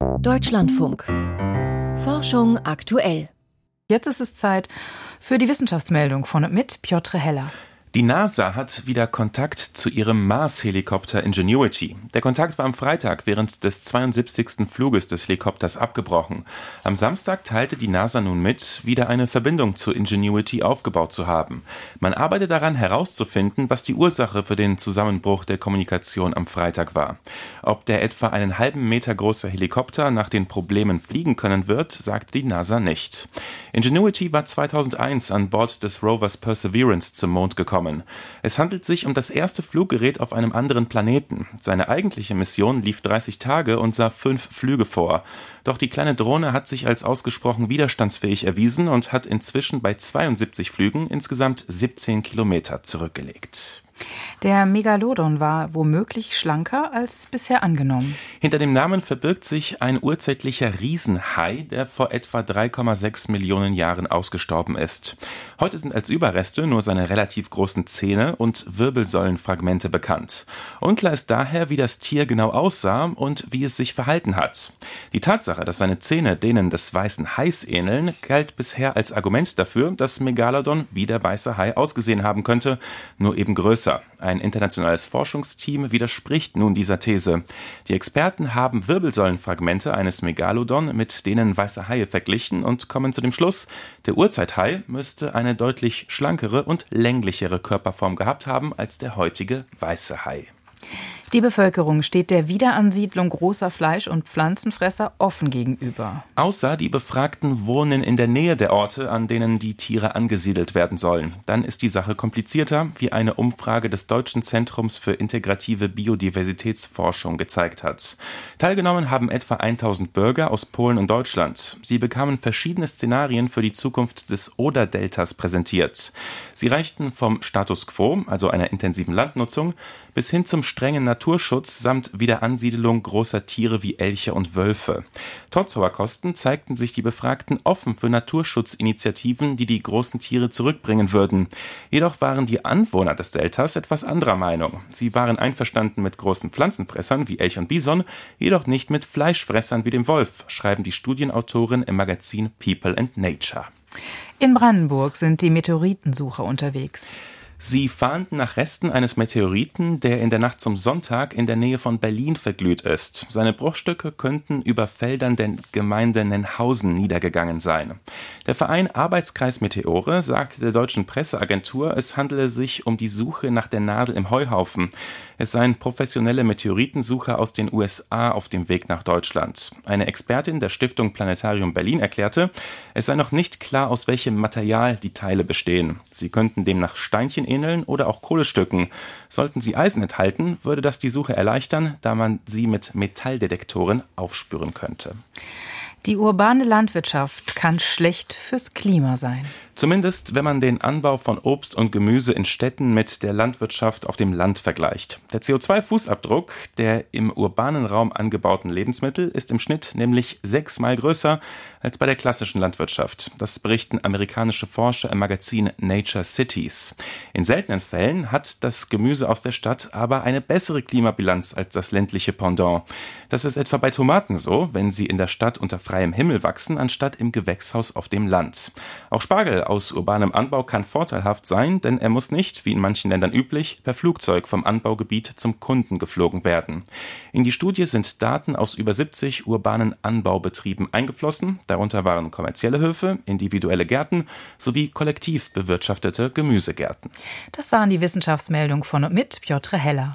Deutschlandfunk. Forschung aktuell. Jetzt ist es Zeit für die Wissenschaftsmeldung von und mit Piotr Heller. Die NASA hat wieder Kontakt zu ihrem Mars-Helikopter Ingenuity. Der Kontakt war am Freitag während des 72. Fluges des Helikopters abgebrochen. Am Samstag teilte die NASA nun mit, wieder eine Verbindung zu Ingenuity aufgebaut zu haben. Man arbeitet daran herauszufinden, was die Ursache für den Zusammenbruch der Kommunikation am Freitag war. Ob der etwa einen halben Meter große Helikopter nach den Problemen fliegen können wird, sagt die NASA nicht. Ingenuity war 2001 an Bord des Rovers Perseverance zum Mond gekommen kommen. Es handelt sich um das erste Fluggerät auf einem anderen Planeten. Seine eigentliche Mission lief 30 Tage und sah fünf Flüge vor. Doch die kleine Drohne hat sich als ausgesprochen widerstandsfähig erwiesen und hat inzwischen bei 72 Flügen insgesamt 17 Kilometer zurückgelegt. Der Megalodon war womöglich schlanker als bisher angenommen. Hinter dem Namen verbirgt sich ein urzeitlicher Riesenhai, der vor etwa 3,6 Millionen Jahren ausgestorben ist. Heute sind als Überreste nur seine relativ großen Zähne und Wirbelsäulenfragmente bekannt. Unklar ist daher, wie das Tier genau aussah und wie es sich verhalten hat. Die Tatsache, dass seine Zähne denen des weißen Hais ähneln, galt bisher als Argument dafür, dass Megalodon wie der weiße Hai ausgesehen haben könnte, nur eben größer. Ein internationales Forschungsteam widerspricht nun dieser These. Die Experten haben Wirbelsäulenfragmente eines Megalodon mit denen weißer Haie verglichen und kommen zu dem Schluss, der Urzeithai müsste eine deutlich schlankere und länglichere Körperform gehabt haben als der heutige weiße Hai. Die Bevölkerung steht der Wiederansiedlung großer Fleisch- und Pflanzenfresser offen gegenüber. Außer die Befragten wohnen in der Nähe der Orte, an denen die Tiere angesiedelt werden sollen. Dann ist die Sache komplizierter, wie eine Umfrage des Deutschen Zentrums für integrative Biodiversitätsforschung gezeigt hat. Teilgenommen haben etwa 1000 Bürger aus Polen und Deutschland. Sie bekamen verschiedene Szenarien für die Zukunft des Oder-Deltas präsentiert. Sie reichten vom Status quo, also einer intensiven Landnutzung, bis hin zum strengen Naturschutz samt Wiederansiedelung großer Tiere wie Elche und Wölfe. Trotz hoher Kosten zeigten sich die Befragten offen für Naturschutzinitiativen, die die großen Tiere zurückbringen würden. Jedoch waren die Anwohner des Deltas etwas anderer Meinung. Sie waren einverstanden mit großen Pflanzenfressern wie Elch und Bison, jedoch nicht mit Fleischfressern wie dem Wolf, schreiben die Studienautoren im Magazin People and Nature. In Brandenburg sind die Meteoritensucher unterwegs. Sie fahnden nach Resten eines Meteoriten, der in der Nacht zum Sonntag in der Nähe von Berlin verglüht ist. Seine Bruchstücke könnten über Feldern der Gemeinde Nenhausen niedergegangen sein. Der Verein Arbeitskreis Meteore sagte der deutschen Presseagentur, es handele sich um die Suche nach der Nadel im Heuhaufen. Es seien professionelle Meteoritensucher aus den USA auf dem Weg nach Deutschland. Eine Expertin der Stiftung Planetarium Berlin erklärte, es sei noch nicht klar, aus welchem Material die Teile bestehen. Sie könnten demnach Steinchen ähneln oder auch Kohlestücken. Sollten sie Eisen enthalten, würde das die Suche erleichtern, da man sie mit Metalldetektoren aufspüren könnte. Die urbane Landwirtschaft kann schlecht fürs Klima sein. Zumindest, wenn man den Anbau von Obst und Gemüse in Städten mit der Landwirtschaft auf dem Land vergleicht. Der CO2-Fußabdruck der im urbanen Raum angebauten Lebensmittel ist im Schnitt nämlich sechsmal größer als bei der klassischen Landwirtschaft. Das berichten amerikanische Forscher im Magazin Nature Cities. In seltenen Fällen hat das Gemüse aus der Stadt aber eine bessere Klimabilanz als das ländliche Pendant. Das ist etwa bei Tomaten so, wenn sie in der Stadt unter freiem Himmel wachsen, anstatt im Gewächshaus auf dem Land. Auch Spargel aus urbanem Anbau kann vorteilhaft sein, denn er muss nicht, wie in manchen Ländern üblich, per Flugzeug vom Anbaugebiet zum Kunden geflogen werden. In die Studie sind Daten aus über 70 urbanen Anbaubetrieben eingeflossen, darunter waren kommerzielle Höfe, individuelle Gärten sowie kollektiv bewirtschaftete Gemüsegärten. Das waren die Wissenschaftsmeldungen von und mit Piotr Heller.